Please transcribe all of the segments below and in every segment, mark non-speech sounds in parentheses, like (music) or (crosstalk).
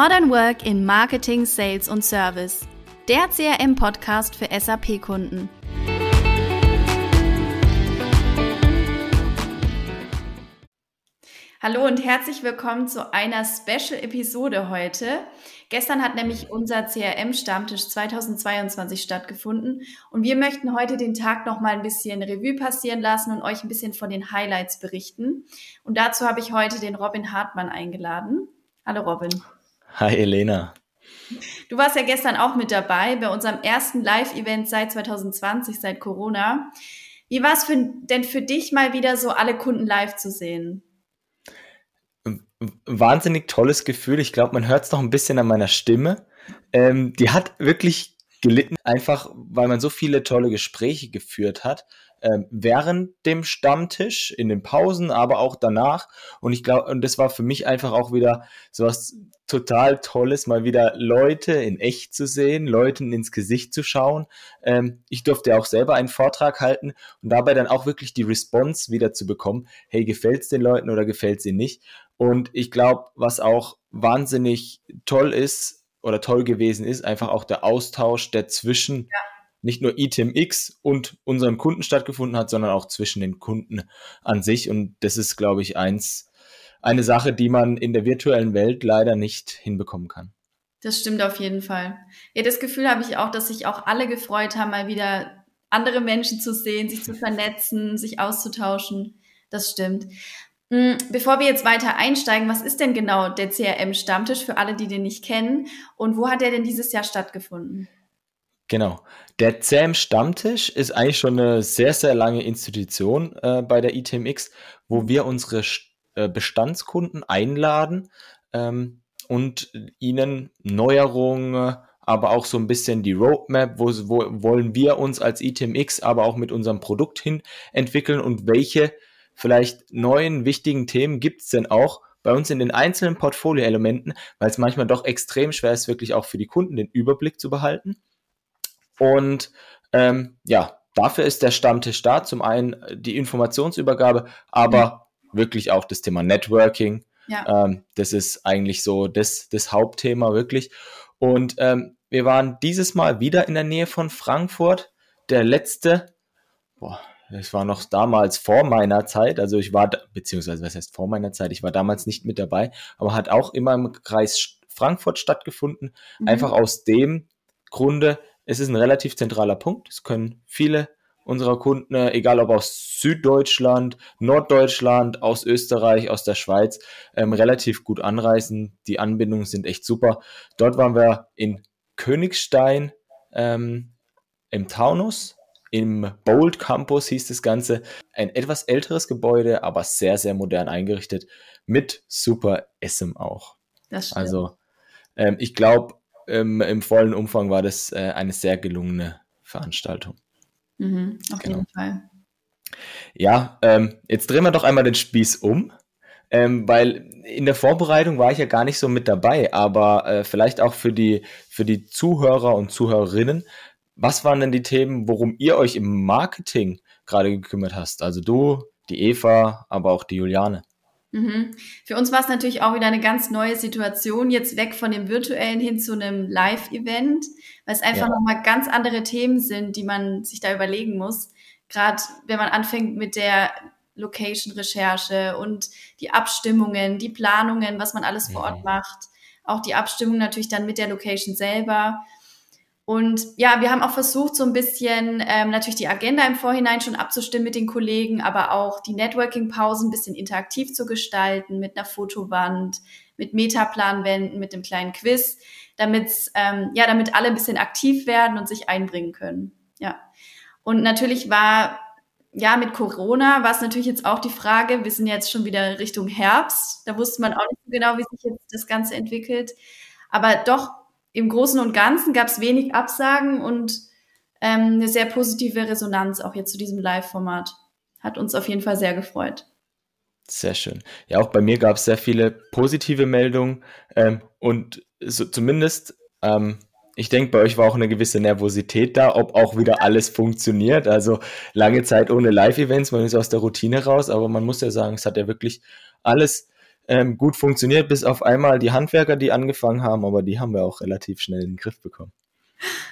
Modern Work in Marketing, Sales und Service. Der CRM-Podcast für SAP-Kunden. Hallo und herzlich willkommen zu einer Special-Episode heute. Gestern hat nämlich unser CRM-Stammtisch 2022 stattgefunden und wir möchten heute den Tag noch mal ein bisschen Revue passieren lassen und euch ein bisschen von den Highlights berichten. Und dazu habe ich heute den Robin Hartmann eingeladen. Hallo Robin. Hi Elena. Du warst ja gestern auch mit dabei bei unserem ersten Live-Event seit 2020, seit Corona. Wie war es denn für dich mal wieder so alle Kunden live zu sehen? wahnsinnig tolles Gefühl. Ich glaube, man hört es noch ein bisschen an meiner Stimme. Ähm, die hat wirklich gelitten, einfach weil man so viele tolle Gespräche geführt hat. Ähm, während dem Stammtisch, in den Pausen, aber auch danach. Und ich glaube, und das war für mich einfach auch wieder so was total Tolles, mal wieder Leute in echt zu sehen, Leuten ins Gesicht zu schauen. Ähm, ich durfte auch selber einen Vortrag halten und dabei dann auch wirklich die Response wieder zu bekommen. Hey, gefällt es den Leuten oder gefällt sie nicht? Und ich glaube, was auch wahnsinnig toll ist oder toll gewesen ist, einfach auch der Austausch, der zwischen ja. nicht nur ITMX und unseren Kunden stattgefunden hat, sondern auch zwischen den Kunden an sich. Und das ist, glaube ich, eins, eine Sache, die man in der virtuellen Welt leider nicht hinbekommen kann. Das stimmt auf jeden Fall. Ja, das Gefühl habe ich auch, dass sich auch alle gefreut haben, mal wieder andere Menschen zu sehen, sich zu vernetzen, sich auszutauschen. Das stimmt. Hm, bevor wir jetzt weiter einsteigen, was ist denn genau der CRM-Stammtisch für alle, die den nicht kennen? Und wo hat er denn dieses Jahr stattgefunden? Genau. Der CRM-Stammtisch ist eigentlich schon eine sehr, sehr lange Institution äh, bei der ITMX, wo wir unsere äh, Bestandskunden einladen ähm, und ihnen Neuerungen, aber auch so ein bisschen die Roadmap, wo, wo wollen wir uns als ITMX, aber auch mit unserem Produkt hin entwickeln und welche vielleicht neuen wichtigen Themen gibt es denn auch bei uns in den einzelnen Portfolio-Elementen, weil es manchmal doch extrem schwer ist, wirklich auch für die Kunden den Überblick zu behalten. Und ähm, ja, dafür ist der Stammtisch da. Zum einen die Informationsübergabe, aber mhm. wirklich auch das Thema Networking. Ja. Ähm, das ist eigentlich so das, das Hauptthema wirklich. Und ähm, wir waren dieses Mal wieder in der Nähe von Frankfurt. Der letzte, boah, es war noch damals vor meiner Zeit, also ich war, beziehungsweise was heißt vor meiner Zeit, ich war damals nicht mit dabei, aber hat auch immer im Kreis Frankfurt stattgefunden. Mhm. Einfach aus dem Grunde, es ist ein relativ zentraler Punkt. Es können viele unserer Kunden, egal ob aus Süddeutschland, Norddeutschland, aus Österreich, aus der Schweiz, ähm, relativ gut anreisen. Die Anbindungen sind echt super. Dort waren wir in Königstein ähm, im Taunus im Bold Campus hieß das Ganze. Ein etwas älteres Gebäude, aber sehr, sehr modern eingerichtet. Mit super Essen auch. Das stimmt. Also, ähm, ich glaube, ähm, im vollen Umfang war das äh, eine sehr gelungene Veranstaltung. Mhm, auf genau. jeden Fall. Ja, ähm, jetzt drehen wir doch einmal den Spieß um. Ähm, weil in der Vorbereitung war ich ja gar nicht so mit dabei, aber äh, vielleicht auch für die, für die Zuhörer und Zuhörerinnen was waren denn die Themen, worum ihr euch im Marketing gerade gekümmert hast? Also du, die Eva, aber auch die Juliane. Mhm. Für uns war es natürlich auch wieder eine ganz neue Situation, jetzt weg von dem virtuellen hin zu einem Live-Event, weil es einfach ja. nochmal ganz andere Themen sind, die man sich da überlegen muss. Gerade wenn man anfängt mit der Location-Recherche und die Abstimmungen, die Planungen, was man alles vor Ort mhm. macht. Auch die Abstimmung natürlich dann mit der Location selber. Und ja, wir haben auch versucht, so ein bisschen ähm, natürlich die Agenda im Vorhinein schon abzustimmen mit den Kollegen, aber auch die Networking-Pausen ein bisschen interaktiv zu gestalten mit einer Fotowand, mit Metaplanwänden, mit einem kleinen Quiz, damit ähm, ja, damit alle ein bisschen aktiv werden und sich einbringen können. Ja. Und natürlich war ja, mit Corona war es natürlich jetzt auch die Frage, wir sind jetzt schon wieder Richtung Herbst, da wusste man auch nicht so genau, wie sich jetzt das Ganze entwickelt. Aber doch im Großen und Ganzen gab es wenig Absagen und ähm, eine sehr positive Resonanz auch jetzt zu diesem Live-Format. Hat uns auf jeden Fall sehr gefreut. Sehr schön. Ja, auch bei mir gab es sehr viele positive Meldungen ähm, und so, zumindest, ähm, ich denke, bei euch war auch eine gewisse Nervosität da, ob auch wieder alles funktioniert. Also lange Zeit ohne Live-Events, man ist aus der Routine raus, aber man muss ja sagen, es hat ja wirklich alles ähm, gut funktioniert, bis auf einmal die Handwerker, die angefangen haben, aber die haben wir auch relativ schnell in den Griff bekommen.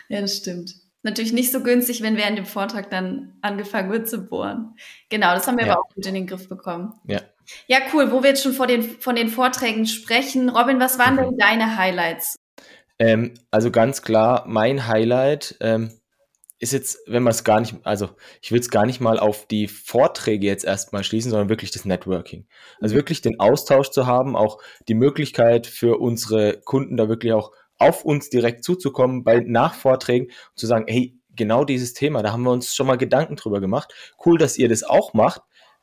Ja, das stimmt. Natürlich nicht so günstig, wenn während dem Vortrag dann angefangen wird zu bohren. Genau, das haben wir ja. aber auch gut in den Griff bekommen. Ja. Ja, cool. Wo wir jetzt schon vor den, von den Vorträgen sprechen. Robin, was waren mhm. denn deine Highlights? Ähm, also ganz klar, mein Highlight ähm, ist jetzt, wenn man es gar nicht, also ich will es gar nicht mal auf die Vorträge jetzt erstmal schließen, sondern wirklich das Networking. Also mhm. wirklich den Austausch zu haben, auch die Möglichkeit für unsere Kunden da wirklich auch auf uns direkt zuzukommen bei Nachvorträgen und zu sagen, hey, genau dieses Thema, da haben wir uns schon mal Gedanken drüber gemacht. Cool, dass ihr das auch macht.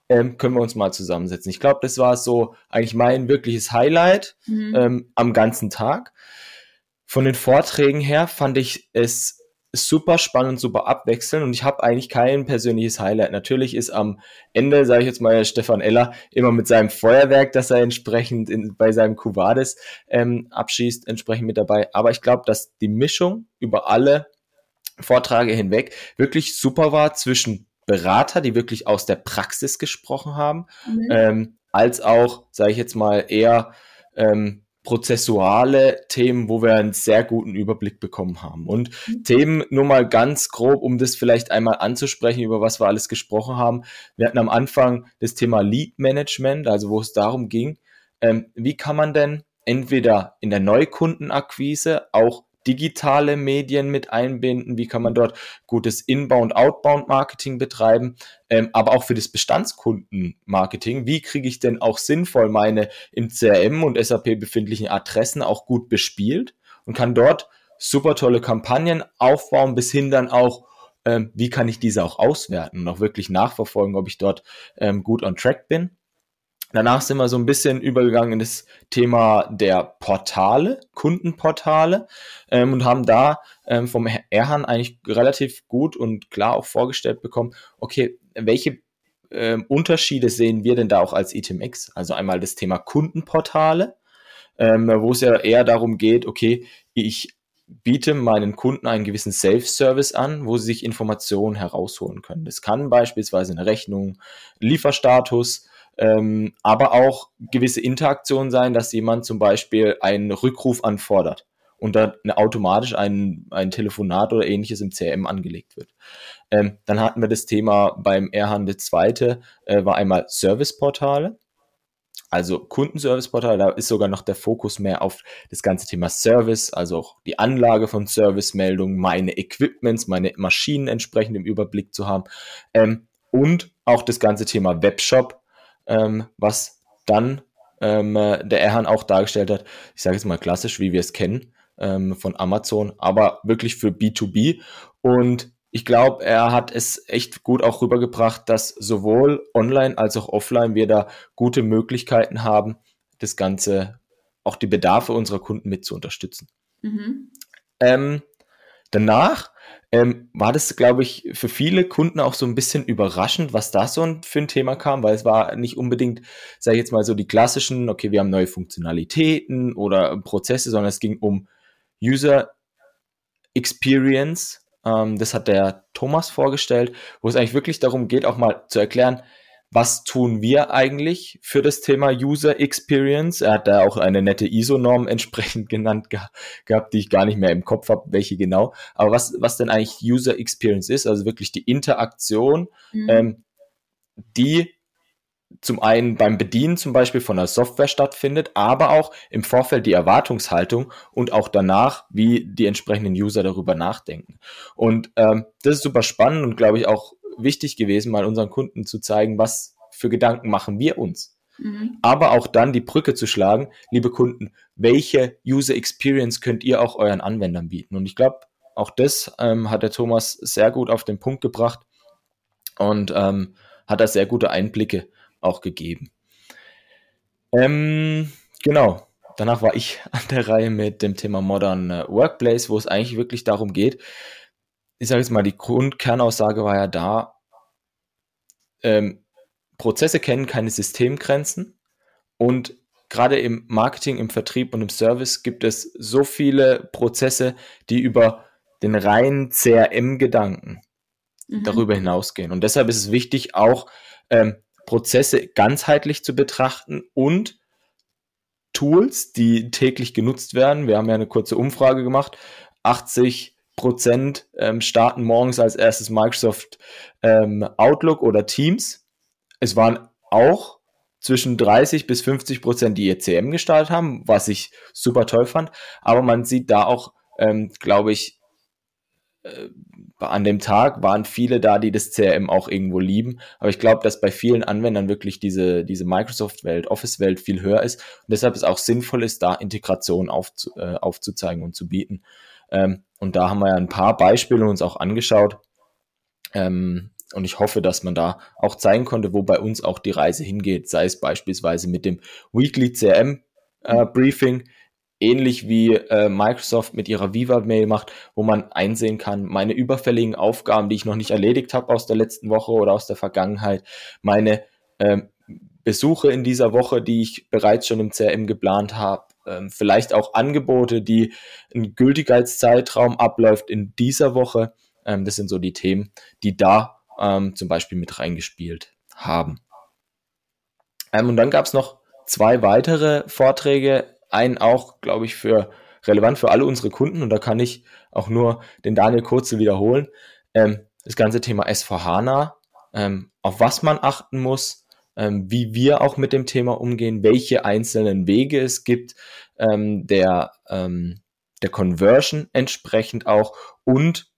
Ähm, können wir uns mal zusammensetzen. Ich glaube, das war so eigentlich mein wirkliches Highlight mhm. ähm, am ganzen Tag. Von den Vorträgen her fand ich es super spannend, super abwechselnd und ich habe eigentlich kein persönliches Highlight. Natürlich ist am Ende, sage ich jetzt mal, Stefan Eller immer mit seinem Feuerwerk, das er entsprechend in, bei seinem Cuvades ähm, abschießt, entsprechend mit dabei. Aber ich glaube, dass die Mischung über alle Vorträge hinweg wirklich super war zwischen Berater, die wirklich aus der Praxis gesprochen haben, mhm. ähm, als auch, sage ich jetzt mal, eher ähm, prozessuale Themen, wo wir einen sehr guten Überblick bekommen haben. Und mhm. Themen nur mal ganz grob, um das vielleicht einmal anzusprechen, über was wir alles gesprochen haben. Wir hatten am Anfang das Thema Lead Management, also wo es darum ging, ähm, wie kann man denn entweder in der Neukundenakquise auch digitale Medien mit einbinden, wie kann man dort gutes Inbound, Outbound Marketing betreiben, ähm, aber auch für das Bestandskundenmarketing, wie kriege ich denn auch sinnvoll meine im CRM und SAP befindlichen Adressen auch gut bespielt und kann dort super tolle Kampagnen aufbauen, bis hin dann auch ähm, wie kann ich diese auch auswerten und auch wirklich nachverfolgen, ob ich dort ähm, gut on track bin. Danach sind wir so ein bisschen übergegangen in das Thema der Portale, Kundenportale ähm, und haben da ähm, vom Erhan eigentlich relativ gut und klar auch vorgestellt bekommen, okay, welche ähm, Unterschiede sehen wir denn da auch als ITMX? Also einmal das Thema Kundenportale, ähm, wo es ja eher darum geht, okay, ich biete meinen Kunden einen gewissen Self-Service an, wo sie sich Informationen herausholen können. Das kann beispielsweise eine Rechnung, Lieferstatus, ähm, aber auch gewisse Interaktionen sein, dass jemand zum Beispiel einen Rückruf anfordert und dann automatisch ein, ein Telefonat oder ähnliches im CRM angelegt wird. Ähm, dann hatten wir das Thema beim Airhandel zweite, äh, war einmal Serviceportale. Also Kundenserviceportal, da ist sogar noch der Fokus mehr auf das ganze Thema Service, also auch die Anlage von Servicemeldungen, meine Equipments, meine Maschinen entsprechend im Überblick zu haben ähm, und auch das ganze Thema Webshop, ähm, was dann ähm, äh, der Erhan auch dargestellt hat. Ich sage jetzt mal klassisch, wie wir es kennen ähm, von Amazon, aber wirklich für B2B. Und ich glaube, er hat es echt gut auch rübergebracht, dass sowohl online als auch offline wir da gute Möglichkeiten haben, das Ganze, auch die Bedarfe unserer Kunden mit zu unterstützen. Mhm. Ähm, danach ähm, war das, glaube ich, für viele Kunden auch so ein bisschen überraschend, was da so für ein Thema kam, weil es war nicht unbedingt, sage ich jetzt mal so, die klassischen, okay, wir haben neue Funktionalitäten oder Prozesse, sondern es ging um User Experience. Ähm, das hat der Thomas vorgestellt, wo es eigentlich wirklich darum geht, auch mal zu erklären, was tun wir eigentlich für das Thema User Experience? Er hat da auch eine nette ISO-Norm (laughs) entsprechend genannt ge gehabt, die ich gar nicht mehr im Kopf habe, welche genau. Aber was, was denn eigentlich User Experience ist, also wirklich die Interaktion, mhm. ähm, die zum einen beim Bedienen zum Beispiel von der Software stattfindet, aber auch im Vorfeld die Erwartungshaltung und auch danach, wie die entsprechenden User darüber nachdenken. Und ähm, das ist super spannend und glaube ich auch wichtig gewesen, mal unseren Kunden zu zeigen, was für Gedanken machen wir uns. Mhm. Aber auch dann die Brücke zu schlagen, liebe Kunden, welche User Experience könnt ihr auch euren Anwendern bieten? Und ich glaube, auch das ähm, hat der Thomas sehr gut auf den Punkt gebracht und ähm, hat da sehr gute Einblicke auch gegeben. Ähm, genau. Danach war ich (laughs) an der Reihe mit dem Thema Modern äh, Workplace, wo es eigentlich wirklich darum geht, ich sage jetzt mal, die Grundkernaussage war ja da, ähm, Prozesse kennen keine Systemgrenzen und gerade im Marketing, im Vertrieb und im Service gibt es so viele Prozesse, die über den reinen CRM-Gedanken mhm. darüber hinausgehen. Und deshalb ist es wichtig, auch ähm, Prozesse ganzheitlich zu betrachten und Tools, die täglich genutzt werden. Wir haben ja eine kurze Umfrage gemacht. 80 Prozent ähm, starten morgens als erstes Microsoft ähm, Outlook oder Teams. Es waren auch zwischen 30 bis 50 Prozent, die ihr CM gestartet haben, was ich super toll fand. Aber man sieht da auch, ähm, glaube ich, äh, an dem Tag waren viele da, die das CRM auch irgendwo lieben. Aber ich glaube, dass bei vielen Anwendern wirklich diese, diese Microsoft-Welt, Office-Welt viel höher ist. Und deshalb es auch sinnvoll ist, da Integration aufzu, äh, aufzuzeigen und zu bieten. Ähm, und da haben wir ja ein paar Beispiele uns auch angeschaut. Ähm, und ich hoffe, dass man da auch zeigen konnte, wo bei uns auch die Reise hingeht, sei es beispielsweise mit dem Weekly CRM äh, Briefing, ähnlich wie äh, Microsoft mit ihrer Viva-Mail macht, wo man einsehen kann, meine überfälligen Aufgaben, die ich noch nicht erledigt habe aus der letzten Woche oder aus der Vergangenheit, meine äh, Besuche in dieser Woche, die ich bereits schon im CRM geplant habe, ähm, vielleicht auch Angebote, die ein Gültigkeitszeitraum abläuft in dieser Woche. Ähm, das sind so die Themen, die da ähm, zum Beispiel mit reingespielt haben. Ähm, und dann gab es noch zwei weitere Vorträge, einen auch, glaube ich, für relevant für alle unsere Kunden und da kann ich auch nur den Daniel Kurzel wiederholen. Ähm, das ganze Thema S4HANA, ähm, auf was man achten muss, ähm, wie wir auch mit dem Thema umgehen, welche einzelnen Wege es gibt, ähm, der, ähm, der Conversion entsprechend auch und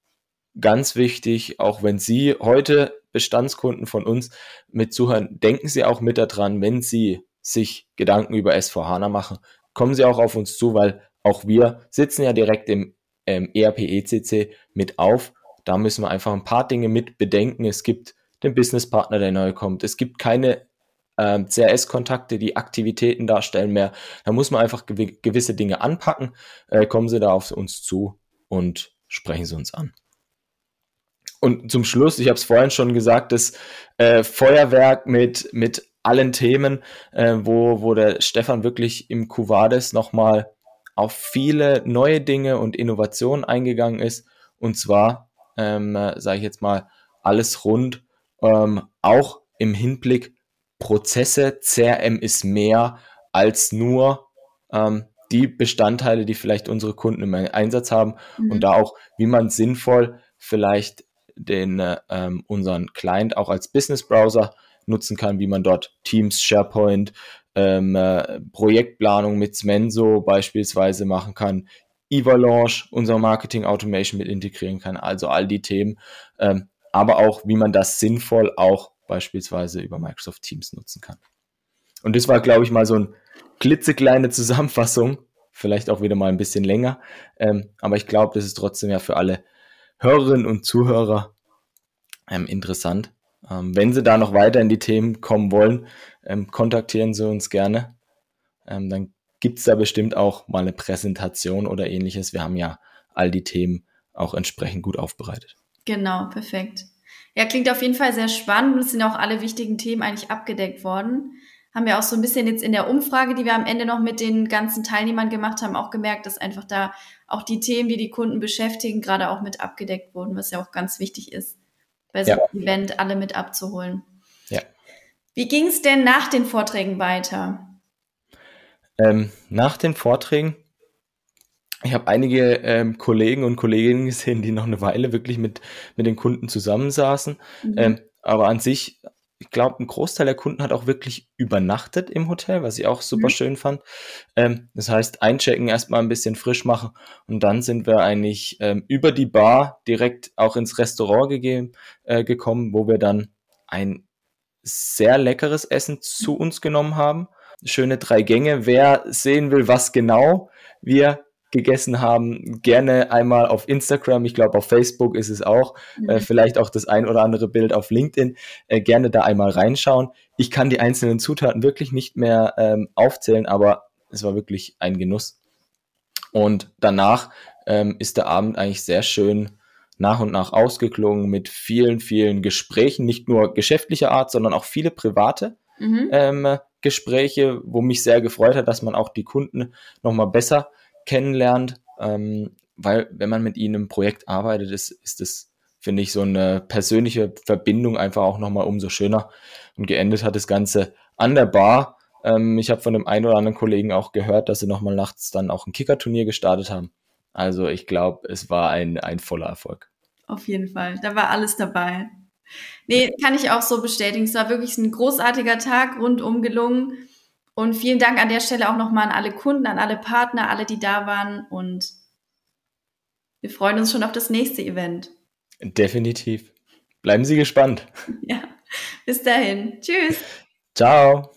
ganz wichtig, auch wenn Sie heute Bestandskunden von uns mit zuhören, denken Sie auch mit daran, wenn Sie sich Gedanken über S4HANA machen, kommen Sie auch auf uns zu, weil auch wir sitzen ja direkt im ähm, ERP ECC mit auf. Da müssen wir einfach ein paar Dinge mit bedenken. Es gibt den Businesspartner, der neu kommt. Es gibt keine ähm, CRS-Kontakte, die Aktivitäten darstellen mehr. Da muss man einfach gew gewisse Dinge anpacken. Äh, kommen Sie da auf uns zu und sprechen Sie uns an. Und zum Schluss, ich habe es vorhin schon gesagt, das äh, Feuerwerk mit, mit allen Themen, äh, wo, wo der Stefan wirklich im Cuvades nochmal auf viele neue Dinge und Innovationen eingegangen ist. Und zwar, ähm, äh, sage ich jetzt mal, alles rund, ähm, auch im Hinblick Prozesse. CRM ist mehr als nur ähm, die Bestandteile, die vielleicht unsere Kunden im Einsatz haben mhm. und da auch, wie man sinnvoll vielleicht den äh, ähm, unseren Client auch als Business Browser nutzen kann, wie man dort Teams, SharePoint, ähm, äh, Projektplanung mit Smenso beispielsweise machen kann, Evalanche, unser Marketing Automation mit integrieren kann, also all die Themen, ähm, aber auch, wie man das sinnvoll auch beispielsweise über Microsoft Teams nutzen kann. Und das war, glaube ich, mal so eine klitzekleine Zusammenfassung, vielleicht auch wieder mal ein bisschen länger, ähm, aber ich glaube, das ist trotzdem ja für alle Hörerinnen und Zuhörer ähm, interessant. Ähm, wenn Sie da noch weiter in die Themen kommen wollen, ähm, kontaktieren Sie uns gerne. Ähm, dann gibt es da bestimmt auch mal eine Präsentation oder ähnliches. Wir haben ja all die Themen auch entsprechend gut aufbereitet. Genau, perfekt. Ja, klingt auf jeden Fall sehr spannend. Es sind auch alle wichtigen Themen eigentlich abgedeckt worden. Haben wir auch so ein bisschen jetzt in der Umfrage, die wir am Ende noch mit den ganzen Teilnehmern gemacht haben, auch gemerkt, dass einfach da auch die Themen, die die Kunden beschäftigen, gerade auch mit abgedeckt wurden, was ja auch ganz wichtig ist bei so einem ja. Event alle mit abzuholen. Ja. Wie ging es denn nach den Vorträgen weiter? Ähm, nach den Vorträgen, ich habe einige ähm, Kollegen und Kolleginnen gesehen, die noch eine Weile wirklich mit, mit den Kunden zusammensaßen. Mhm. Ähm, aber an sich ich glaube, ein Großteil der Kunden hat auch wirklich übernachtet im Hotel, was ich auch super mhm. schön fand. Ähm, das heißt, einchecken, erstmal ein bisschen frisch machen und dann sind wir eigentlich ähm, über die Bar direkt auch ins Restaurant gegeben, äh, gekommen, wo wir dann ein sehr leckeres Essen zu uns genommen haben. Schöne drei Gänge. Wer sehen will, was genau wir gegessen haben, gerne einmal auf Instagram, ich glaube auf Facebook ist es auch, äh, mhm. äh, vielleicht auch das ein oder andere Bild auf LinkedIn, äh, gerne da einmal reinschauen. Ich kann die einzelnen Zutaten wirklich nicht mehr ähm, aufzählen, aber es war wirklich ein Genuss. Und danach ähm, ist der Abend eigentlich sehr schön nach und nach ausgeklungen mit vielen, vielen Gesprächen, nicht nur geschäftlicher Art, sondern auch viele private mhm. ähm, Gespräche, wo mich sehr gefreut hat, dass man auch die Kunden nochmal besser kennenlernt, ähm, weil wenn man mit ihnen im Projekt arbeitet, ist, ist das, finde ich, so eine persönliche Verbindung einfach auch nochmal umso schöner. Und geendet hat das Ganze an der Bar Ähm, ich habe von dem einen oder anderen Kollegen auch gehört, dass sie nochmal nachts dann auch ein Kickerturnier gestartet haben. Also ich glaube, es war ein, ein voller Erfolg. Auf jeden Fall. Da war alles dabei. Nee, kann ich auch so bestätigen. Es war wirklich ein großartiger Tag, rundum gelungen. Und vielen Dank an der Stelle auch nochmal an alle Kunden, an alle Partner, alle, die da waren. Und wir freuen uns schon auf das nächste Event. Definitiv. Bleiben Sie gespannt. (laughs) Ja, bis dahin. Tschüss. Ciao.